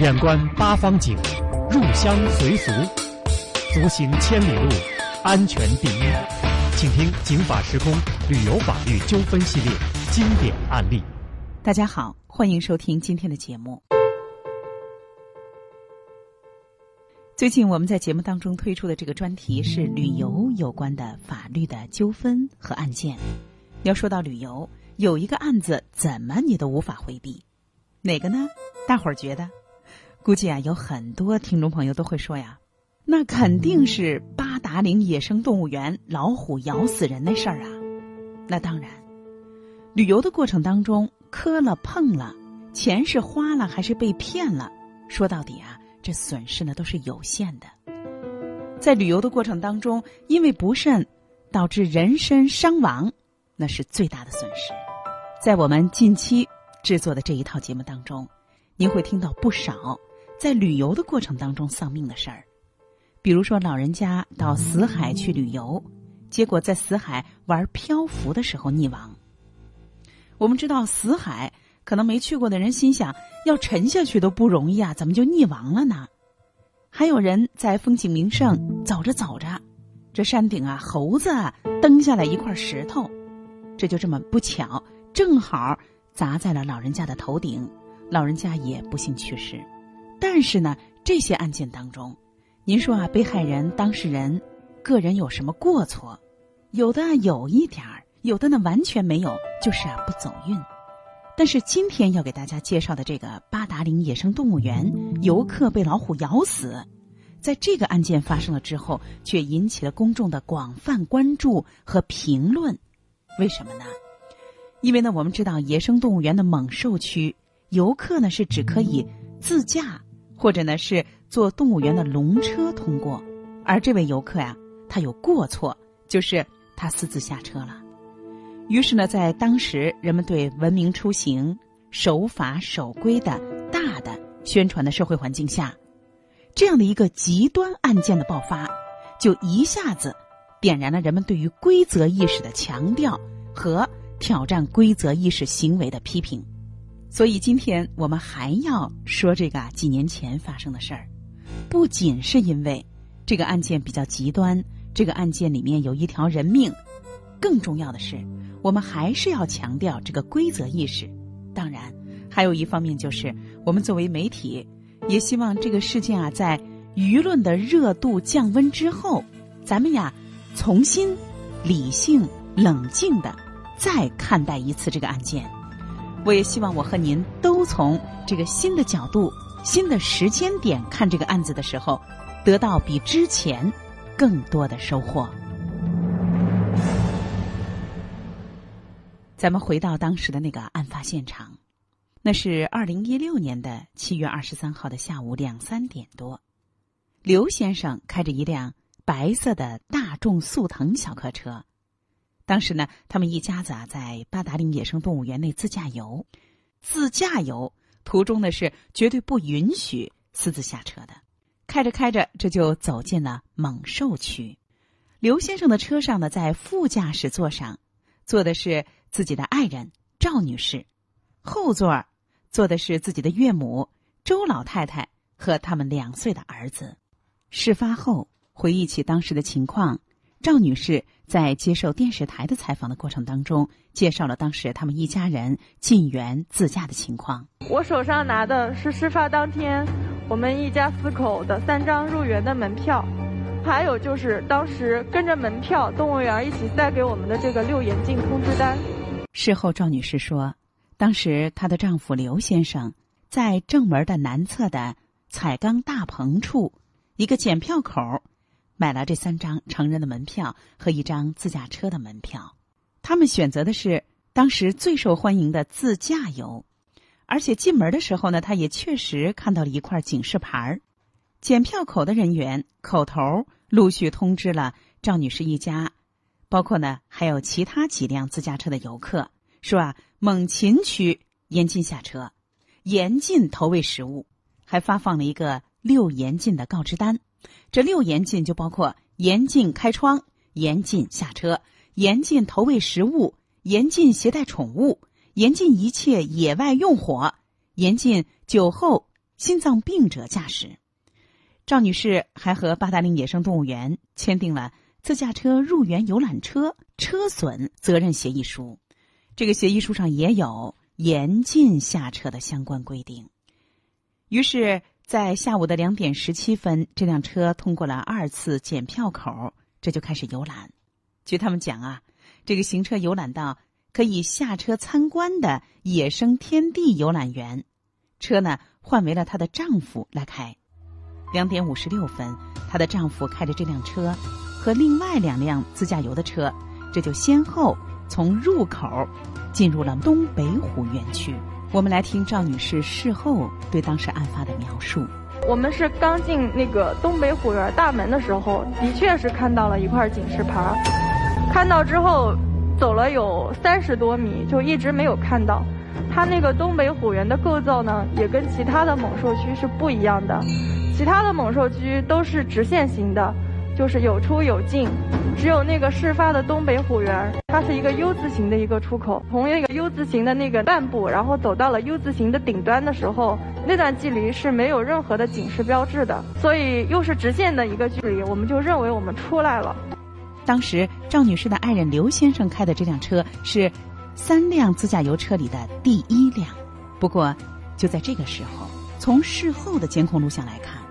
远观八方景，入乡随俗，足行千里路，安全第一。请听《警法时空》旅游法律纠纷系列经典案例。大家好，欢迎收听今天的节目。最近我们在节目当中推出的这个专题是旅游有关的法律的纠纷和案件。要说到旅游，有一个案子怎么你都无法回避，哪个呢？大伙儿觉得，估计啊有很多听众朋友都会说呀，那肯定是八达岭野生动物园老虎咬死人那事儿啊。那当然，旅游的过程当中磕了碰了，钱是花了还是被骗了，说到底啊。这损失呢都是有限的，在旅游的过程当中，因为不慎导致人身伤亡，那是最大的损失。在我们近期制作的这一套节目当中，您会听到不少在旅游的过程当中丧命的事儿，比如说老人家到死海去旅游，结果在死海玩漂浮的时候溺亡。我们知道死海。可能没去过的人心想，要沉下去都不容易啊，怎么就溺亡了呢？还有人在风景名胜走着走着，这山顶啊，猴子啊蹬下来一块石头，这就这么不巧，正好砸在了老人家的头顶，老人家也不幸去世。但是呢，这些案件当中，您说啊，被害人当事人个人有什么过错？有的有一点儿，有的呢完全没有，就是啊不走运。但是今天要给大家介绍的这个八达岭野生动物园游客被老虎咬死，在这个案件发生了之后，却引起了公众的广泛关注和评论。为什么呢？因为呢，我们知道野生动物园的猛兽区，游客呢是只可以自驾或者呢是坐动物园的龙车通过，而这位游客呀，他有过错，就是他私自下车了。于是呢，在当时人们对文明出行、守法守规的大的宣传的社会环境下，这样的一个极端案件的爆发，就一下子点燃了人们对于规则意识的强调和挑战规则意识行为的批评。所以今天我们还要说这个几年前发生的事儿，不仅是因为这个案件比较极端，这个案件里面有一条人命，更重要的是。我们还是要强调这个规则意识，当然，还有一方面就是，我们作为媒体，也希望这个事件啊，在舆论的热度降温之后，咱们呀，重新理性、冷静的再看待一次这个案件。我也希望我和您都从这个新的角度、新的时间点看这个案子的时候，得到比之前更多的收获。咱们回到当时的那个案发现场，那是二零一六年的七月二十三号的下午两三点多，刘先生开着一辆白色的大众速腾小客车，当时呢，他们一家子啊在八达岭野生动物园内自驾游，自驾游途中呢是绝对不允许私自下车的，开着开着这就走进了猛兽区，刘先生的车上呢在副驾驶座上坐的是。自己的爱人赵女士，后座坐的是自己的岳母周老太太和他们两岁的儿子。事发后回忆起当时的情况，赵女士在接受电视台的采访的过程当中，介绍了当时他们一家人进园自驾的情况。我手上拿的是事发当天我们一家四口的三张入园的门票，还有就是当时跟着门票动物园一起带给我们的这个六严禁通知单。事后，赵女士说，当时她的丈夫刘先生在正门的南侧的彩钢大棚处一个检票口买了这三张成人的门票和一张自驾车的门票。他们选择的是当时最受欢迎的自驾游，而且进门的时候呢，他也确实看到了一块警示牌儿。检票口的人员口头陆续通知了赵女士一家。包括呢，还有其他几辆自驾车的游客说啊，猛禽区严禁下车，严禁投喂食物，还发放了一个六严禁的告知单。这六严禁就包括严禁开窗、严禁下车、严禁投喂食物、严禁携带宠物、严禁一切野外用火、严禁酒后心脏病者驾驶。赵女士还和八达岭野生动物园签订了自驾车入园游览车车损责任协议书，这个协议书上也有严禁下车的相关规定。于是，在下午的两点十七分，这辆车通过了二次检票口，这就开始游览。据他们讲啊，这个行车游览到可以下车参观的野生天地游览园，车呢换为了她的丈夫来开。两点五十六分，她的丈夫开着这辆车和另外两辆自驾游的车，这就先后从入口进入了东北虎园区。我们来听赵女士事后对当时案发的描述。我们是刚进那个东北虎园大门的时候，的确是看到了一块警示牌，看到之后走了有三十多米，就一直没有看到。它那个东北虎园的构造呢，也跟其他的猛兽区是不一样的。其他的猛兽区都是直线型的，就是有出有进，只有那个事发的东北虎园，它是一个 U 字形的一个出口。从那个 U 字形的那个半部，然后走到了 U 字形的顶端的时候，那段距离是没有任何的警示标志的，所以又是直线的一个距离，我们就认为我们出来了。当时赵女士的爱人刘先生开的这辆车是三辆自驾游车里的第一辆，不过就在这个时候，从事后的监控录像来看。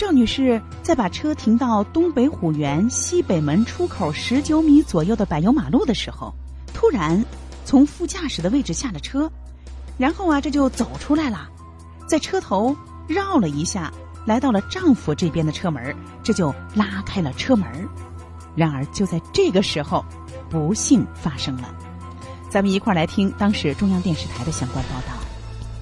赵女士在把车停到东北虎园西北门出口十九米左右的柏油马路的时候，突然从副驾驶的位置下了车，然后啊，这就走出来了，在车头绕了一下，来到了丈夫这边的车门，这就拉开了车门。然而就在这个时候，不幸发生了。咱们一块儿来听当时中央电视台的相关报道。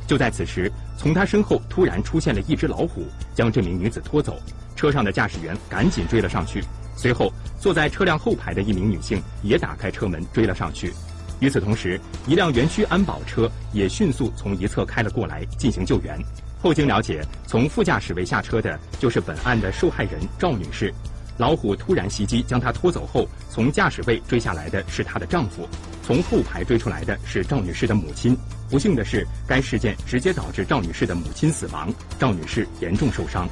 就在此时。从他身后突然出现了一只老虎，将这名女子拖走。车上的驾驶员赶紧追了上去，随后坐在车辆后排的一名女性也打开车门追了上去。与此同时，一辆园区安保车也迅速从一侧开了过来进行救援。后经了解，从副驾驶位下车的就是本案的受害人赵女士。老虎突然袭击，将她拖走后，从驾驶位追下来的是她的丈夫，从后排追出来的是赵女士的母亲。不幸的是，该事件直接导致赵女士的母亲死亡，赵女士严重受伤。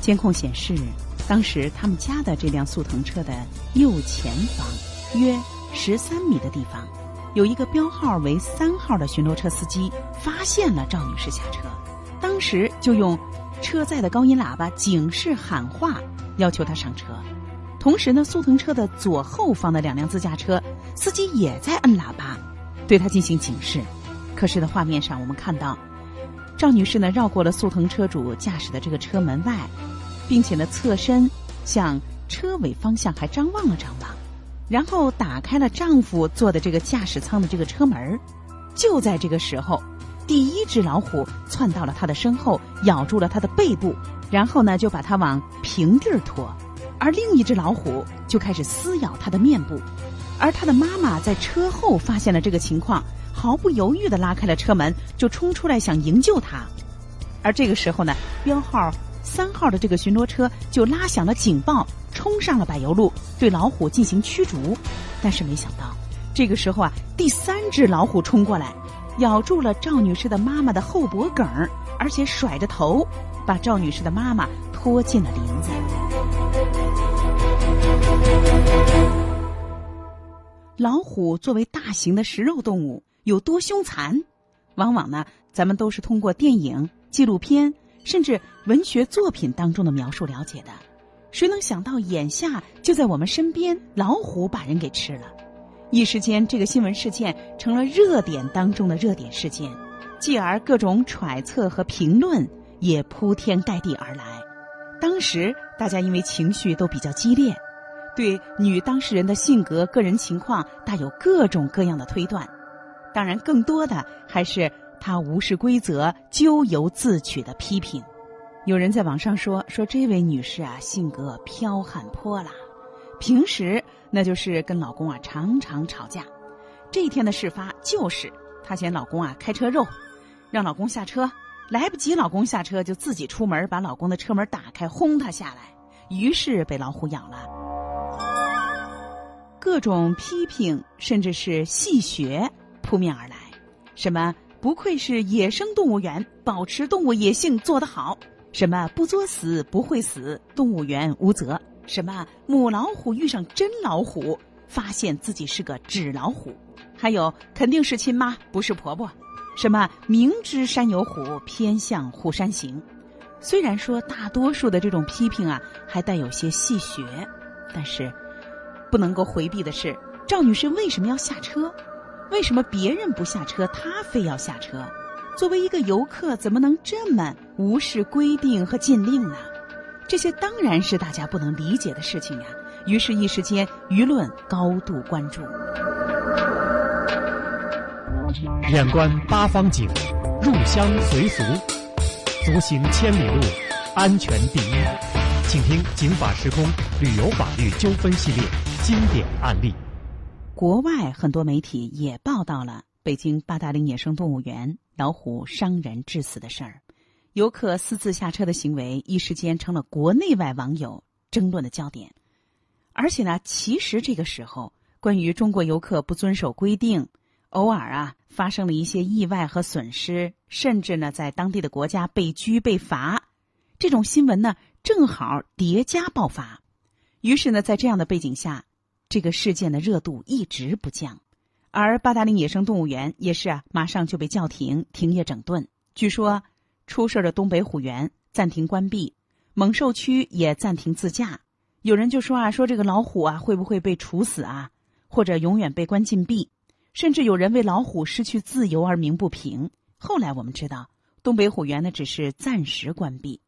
监控显示，当时他们家的这辆速腾车的右前方约十三米的地方，有一个标号为三号的巡逻车司机发现了赵女士下车，当时就用。车载的高音喇叭警示喊话，要求她上车。同时呢，速腾车的左后方的两辆自驾车司机也在摁喇叭，对他进行警示。可是的画面上，我们看到赵女士呢绕过了速腾车主驾驶的这个车门外，并且呢侧身向车尾方向还张望了张望，然后打开了丈夫坐的这个驾驶舱的这个车门。就在这个时候。第一只老虎窜到了他的身后，咬住了他的背部，然后呢就把他往平地儿拖，而另一只老虎就开始撕咬他的面部，而他的妈妈在车后发现了这个情况，毫不犹豫地拉开了车门，就冲出来想营救他，而这个时候呢，标号三号的这个巡逻车就拉响了警报，冲上了柏油路，对老虎进行驱逐，但是没想到，这个时候啊，第三只老虎冲过来。咬住了赵女士的妈妈的后脖梗而且甩着头，把赵女士的妈妈拖进了林子。老虎作为大型的食肉动物，有多凶残？往往呢，咱们都是通过电影、纪录片，甚至文学作品当中的描述了解的。谁能想到，眼下就在我们身边，老虎把人给吃了？一时间，这个新闻事件成了热点当中的热点事件，继而各种揣测和评论也铺天盖地而来。当时大家因为情绪都比较激烈，对女当事人的性格、个人情况大有各种各样的推断。当然，更多的还是她无视规则、咎由自取的批评。有人在网上说：“说这位女士啊，性格剽悍泼辣。”平时那就是跟老公啊常常吵架，这一天的事发就是她嫌老公啊开车肉，让老公下车，来不及老公下车就自己出门把老公的车门打开轰他下来，于是被老虎咬了。各种批评甚至是戏谑扑面而来，什么不愧是野生动物园，保持动物野性做得好。什么不作死不会死，动物园无责。什么母老虎遇上真老虎，发现自己是个纸老虎。还有肯定是亲妈，不是婆婆。什么明知山有虎，偏向虎山行。虽然说大多数的这种批评啊，还带有些戏谑，但是不能够回避的是，赵女士为什么要下车？为什么别人不下车，她非要下车？作为一个游客，怎么能这么无视规定和禁令呢？这些当然是大家不能理解的事情呀。于是，一时间舆论高度关注。眼观八方景，入乡随俗，足行千里路，安全第一。请听《警法时空》旅游法律纠纷系列经典案例。国外很多媒体也报道了北京八达岭野生动物园老虎伤人致死的事儿，游客私自下车的行为一时间成了国内外网友争论的焦点。而且呢，其实这个时候，关于中国游客不遵守规定，偶尔啊发生了一些意外和损失，甚至呢在当地的国家被拘被罚，这种新闻呢正好叠加爆发。于是呢，在这样的背景下。这个事件的热度一直不降，而八达岭野生动物园也是啊，马上就被叫停、停业整顿。据说出事的东北虎园暂停关闭，猛兽区也暂停自驾。有人就说啊，说这个老虎啊会不会被处死啊，或者永远被关禁闭？甚至有人为老虎失去自由而鸣不平。后来我们知道，东北虎园呢只是暂时关闭，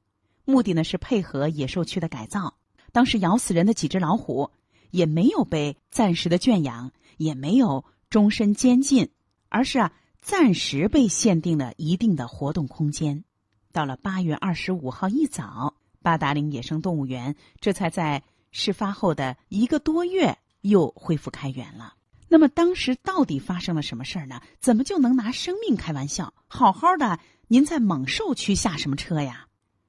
目的呢是配合野兽区的改造。当时咬死人的几只老虎。也没有被暂时的圈养，也没有终身监禁，而是啊暂时被限定了一定的活动空间。到了八月二十五号一早，八达岭野生动物园这才在事发后的一个多月又恢复开园了。那么当时到底发生了什么事儿呢？怎么就能拿生命开玩笑？好好的，您在猛兽区下什么车呀？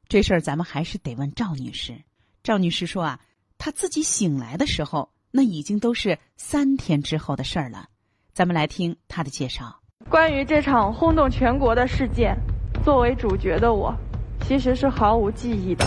这事儿咱们还是得问赵女士。赵女士说啊。他自己醒来的时候，那已经都是三天之后的事儿了。咱们来听他的介绍。关于这场轰动全国的事件，作为主角的我，其实是毫无记忆的。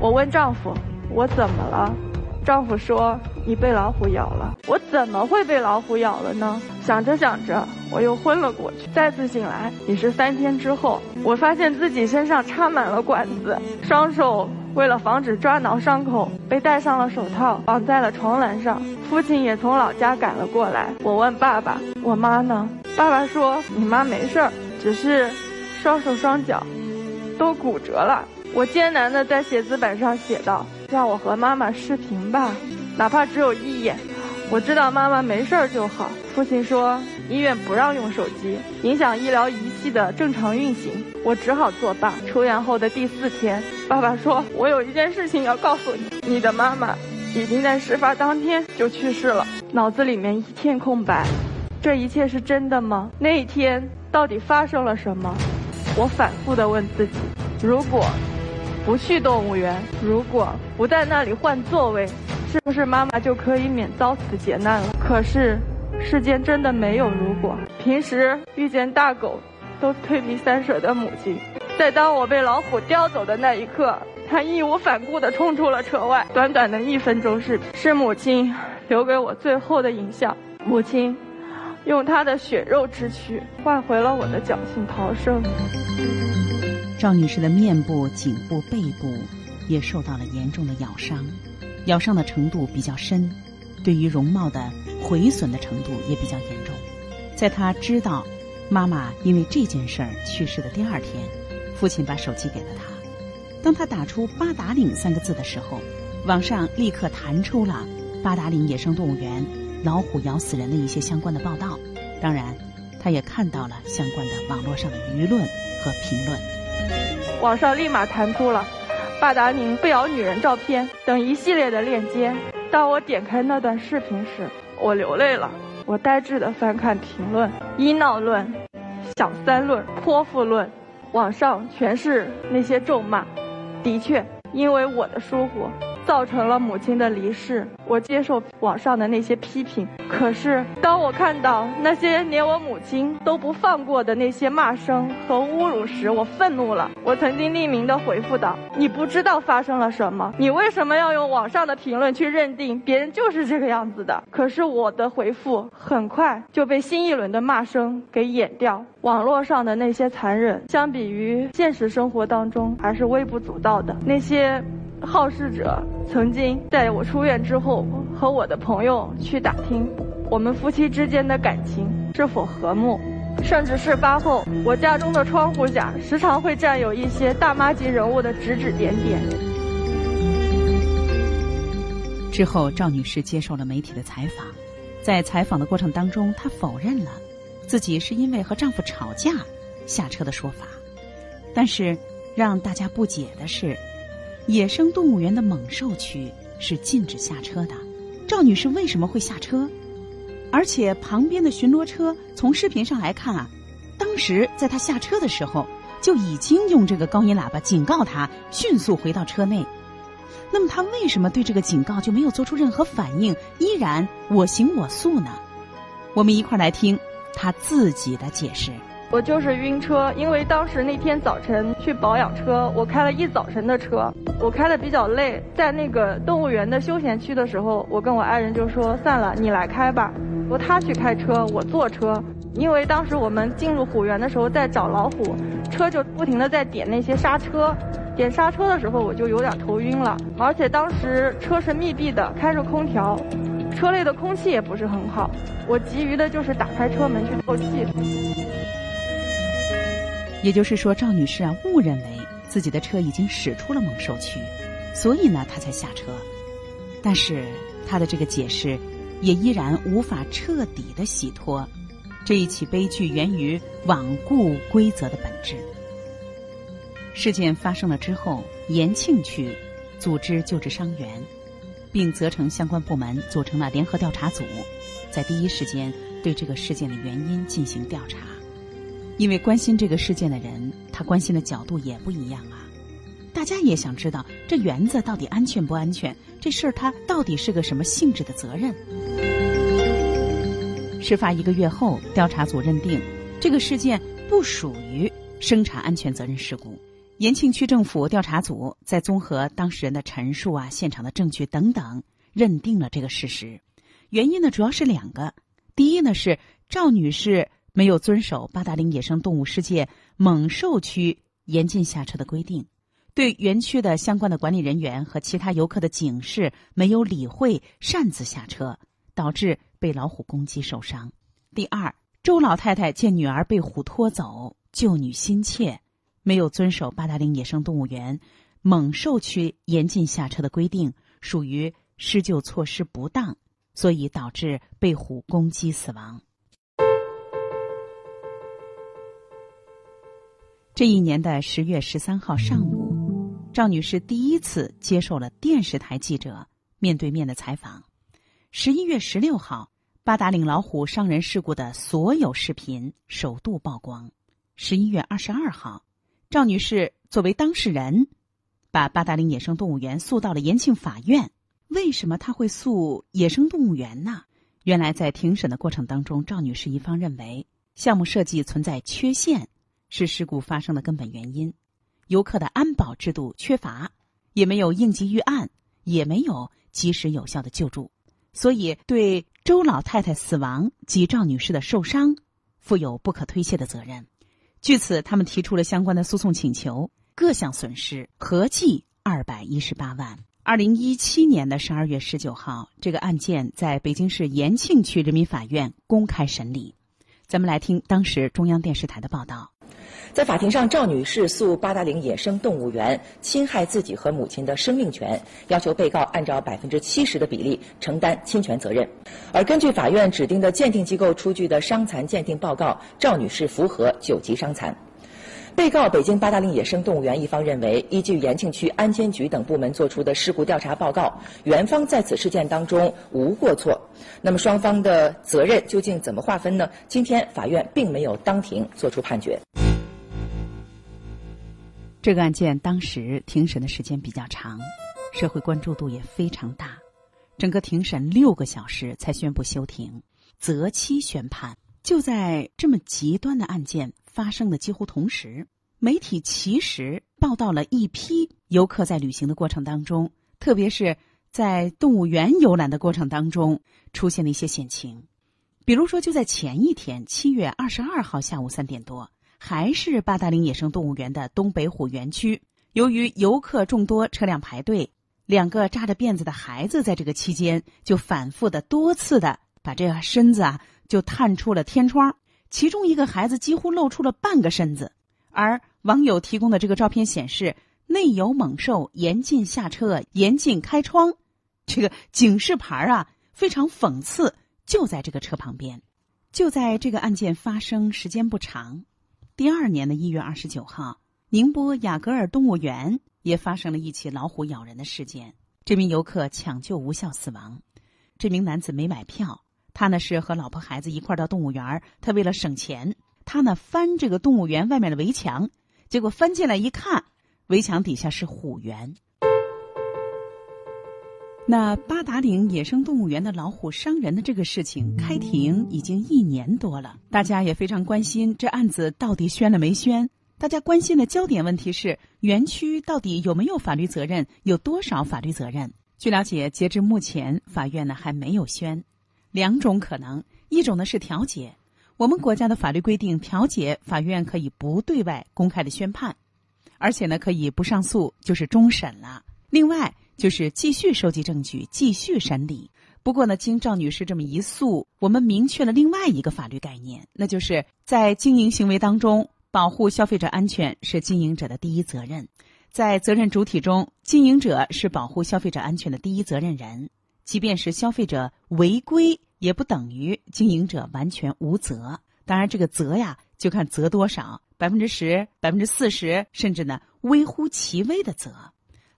我问丈夫：“我怎么了？”丈夫说：“你被老虎咬了。”我怎么会被老虎咬了呢？想着想着，我又昏了过去。再次醒来，也是三天之后，我发现自己身上插满了管子，双手。为了防止抓挠伤口，被戴上了手套，绑在了床栏上。父亲也从老家赶了过来。我问爸爸：“我妈呢？”爸爸说：“你妈没事儿，只是双手双脚都骨折了。”我艰难地在写字板上写道：“让我和妈妈视频吧，哪怕只有一眼。我知道妈妈没事儿就好。”父亲说。医院不让用手机，影响医疗仪器的正常运行，我只好作罢。出院后的第四天，爸爸说：“我有一件事情要告诉你，你的妈妈已经在事发当天就去世了。”脑子里面一片空白，这一切是真的吗？那一天到底发生了什么？我反复的问自己：如果不去动物园，如果不在那里换座位，是不是妈妈就可以免遭此劫难了？可是。世间真的没有如果。平时遇见大狗，都退避三舍的母亲，在当我被老虎叼走的那一刻，她义无反顾地冲出了车外。短短的一分钟视频，是母亲留给我最后的影像。母亲用她的血肉之躯换回了我的侥幸逃生。赵女士的面部、颈部、背部也受到了严重的咬伤，咬伤的程度比较深。对于容貌的毁损的程度也比较严重。在他知道妈妈因为这件事儿去世的第二天，父亲把手机给了他。当他打出“八达岭”三个字的时候，网上立刻弹出了八达岭野生动物园老虎咬死人的一些相关的报道。当然，他也看到了相关的网络上的舆论和评论。网上立马弹出了“八达岭不咬女人”照片等一系列的链接。当我点开那段视频时，我流泪了。我呆滞的翻看评论，医闹论、小三论、泼妇论，网上全是那些咒骂。的确，因为我的疏忽，造成了母亲的离世。我接受网上的那些批评，可是当我看到那些连我母亲都不放过的那些骂声和侮辱时，我愤怒了。我曾经匿名的回复道：“你不知道发生了什么，你为什么要用网上的评论去认定别人就是这个样子的？”可是我的回复很快就被新一轮的骂声给掩掉。网络上的那些残忍，相比于现实生活当中还是微不足道的。那些好事者曾经在我出院之后和我的朋友去打听我们夫妻之间的感情是否和睦，甚至事发后我家中的窗户下时常会站有一些大妈级人物的指指点点。之后，赵女士接受了媒体的采访，在采访的过程当中，她否认了。自己是因为和丈夫吵架下车的说法，但是让大家不解的是，野生动物园的猛兽区是禁止下车的。赵女士为什么会下车？而且旁边的巡逻车从视频上来看啊，当时在她下车的时候就已经用这个高音喇叭警告她迅速回到车内。那么她为什么对这个警告就没有做出任何反应，依然我行我素呢？我们一块儿来听。他自己的解释：我就是晕车，因为当时那天早晨去保养车，我开了一早晨的车，我开的比较累，在那个动物园的休闲区的时候，我跟我爱人就说算了，你来开吧，由他去开车，我坐车。因为当时我们进入虎园的时候在找老虎，车就不停的在点那些刹车，点刹车的时候我就有点头晕了，而且当时车是密闭的，开着空调。车内的空气也不是很好，我急于的就是打开车门去透气。也就是说，赵女士啊误认为自己的车已经驶出了猛兽区，所以呢她才下车。但是她的这个解释也依然无法彻底的洗脱这一起悲剧源于罔顾规则的本质。事件发生了之后，延庆区组织救治伤员。并责成相关部门组成了联合调查组，在第一时间对这个事件的原因进行调查。因为关心这个事件的人，他关心的角度也不一样啊。大家也想知道这园子到底安全不安全？这事儿它到底是个什么性质的责任？事发一个月后，调查组认定这个事件不属于生产安全责任事故。延庆区政府调查组在综合当事人的陈述啊、现场的证据等等，认定了这个事实。原因呢，主要是两个：第一呢是赵女士没有遵守八达岭野生动物世界猛兽区严禁下车的规定，对园区的相关的管理人员和其他游客的警示没有理会，擅自下车，导致被老虎攻击受伤；第二，周老太太见女儿被虎拖走，救女心切。没有遵守八达岭野生动物园猛兽区严禁下车的规定，属于施救措施不当，所以导致被虎攻击死亡。这一年的十月十三号上午，赵女士第一次接受了电视台记者面对面的采访。十一月十六号，八达岭老虎伤人事故的所有视频首度曝光。十一月二十二号。赵女士作为当事人，把八达岭野生动物园诉到了延庆法院。为什么她会诉野生动物园呢？原来在庭审的过程当中，赵女士一方认为项目设计存在缺陷，是事故发生的根本原因。游客的安保制度缺乏，也没有应急预案，也没有及时有效的救助，所以对周老太太死亡及赵女士的受伤负有不可推卸的责任。据此，他们提出了相关的诉讼请求，各项损失合计二百一十八万。二零一七年的十二月十九号，这个案件在北京市延庆区人民法院公开审理。咱们来听当时中央电视台的报道。在法庭上，赵女士诉八达岭野生动物园侵害自己和母亲的生命权，要求被告按照百分之七十的比例承担侵权责任。而根据法院指定的鉴定机构出具的伤残鉴定报告，赵女士符合九级伤残。被告北京八达岭野生动物园一方认为，依据延庆区安监局等部门作出的事故调查报告，园方在此事件当中无过错。那么双方的责任究竟怎么划分呢？今天法院并没有当庭作出判决。这个案件当时庭审的时间比较长，社会关注度也非常大。整个庭审六个小时才宣布休庭，择期宣判。就在这么极端的案件发生的几乎同时，媒体其实报道了一批游客在旅行的过程当中，特别是在动物园游览的过程当中出现的一些险情。比如说，就在前一天，七月二十二号下午三点多，还是八达岭野生动物园的东北虎园区，由于游客众多，车辆排队，两个扎着辫子的孩子在这个期间就反复的多次的把这个身子啊。就探出了天窗，其中一个孩子几乎露出了半个身子，而网友提供的这个照片显示，内有猛兽严禁下车、严禁开窗，这个警示牌啊非常讽刺，就在这个车旁边。就在这个案件发生时间不长，第二年的一月二十九号，宁波雅戈尔动物园也发生了一起老虎咬人的事件，这名游客抢救无效死亡，这名男子没买票。他呢是和老婆孩子一块到动物园他为了省钱，他呢翻这个动物园外面的围墙，结果翻进来一看，围墙底下是虎园。那八达岭野生动物园的老虎伤人的这个事情，开庭已经一年多了，大家也非常关心这案子到底宣了没宣？大家关心的焦点问题是园区到底有没有法律责任，有多少法律责任？据了解，截至目前，法院呢还没有宣。两种可能，一种呢是调解。我们国家的法律规定，调解法院可以不对外公开的宣判，而且呢可以不上诉，就是终审了。另外就是继续收集证据，继续审理。不过呢，经赵女士这么一诉，我们明确了另外一个法律概念，那就是在经营行为当中，保护消费者安全是经营者的第一责任。在责任主体中，经营者是保护消费者安全的第一责任人。即便是消费者违规，也不等于经营者完全无责。当然，这个责呀，就看责多少，百分之十、百分之四十，甚至呢微乎其微的责。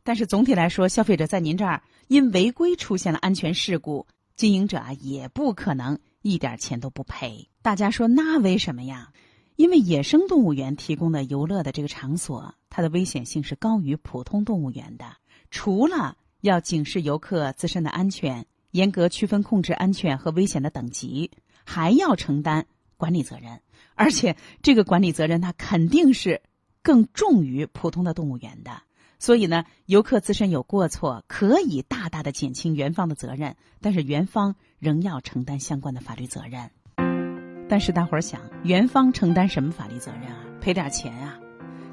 但是总体来说，消费者在您这儿因违规出现了安全事故，经营者啊也不可能一点钱都不赔。大家说那为什么呀？因为野生动物园提供的游乐的这个场所，它的危险性是高于普通动物园的。除了要警示游客自身的安全，严格区分控制安全和危险的等级，还要承担管理责任。而且这个管理责任，它肯定是更重于普通的动物园的。所以呢，游客自身有过错，可以大大的减轻园方的责任，但是园方仍要承担相关的法律责任。但是大伙儿想，园方承担什么法律责任啊？赔点钱啊？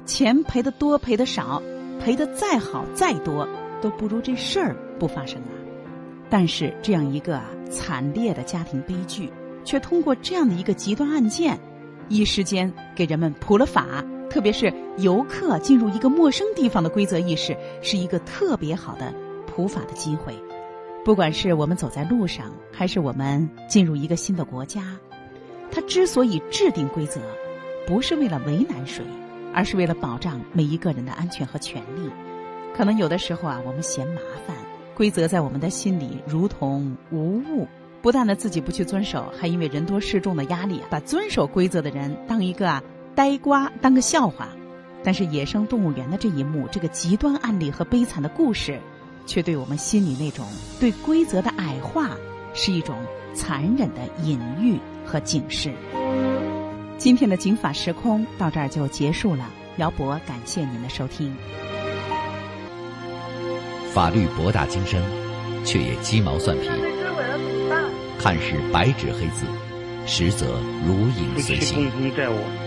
钱赔的多，赔的少，赔的再好再多。都不如这事儿不发生啊！但是这样一个啊惨烈的家庭悲剧，却通过这样的一个极端案件，一时间给人们普了法。特别是游客进入一个陌生地方的规则意识，是一个特别好的普法的机会。不管是我们走在路上，还是我们进入一个新的国家，它之所以制定规则，不是为了为难谁，而是为了保障每一个人的安全和权利。可能有的时候啊，我们嫌麻烦，规则在我们的心里如同无物。不但呢自己不去遵守，还因为人多势众的压力，把遵守规则的人当一个啊呆瓜，当个笑话。但是野生动物园的这一幕，这个极端案例和悲惨的故事，却对我们心里那种对规则的矮化，是一种残忍的隐喻和警示。今天的警法时空到这儿就结束了，姚博感谢您的收听。法律博大精深，却也鸡毛蒜皮。看似白纸黑字，实则如影随形。共同债务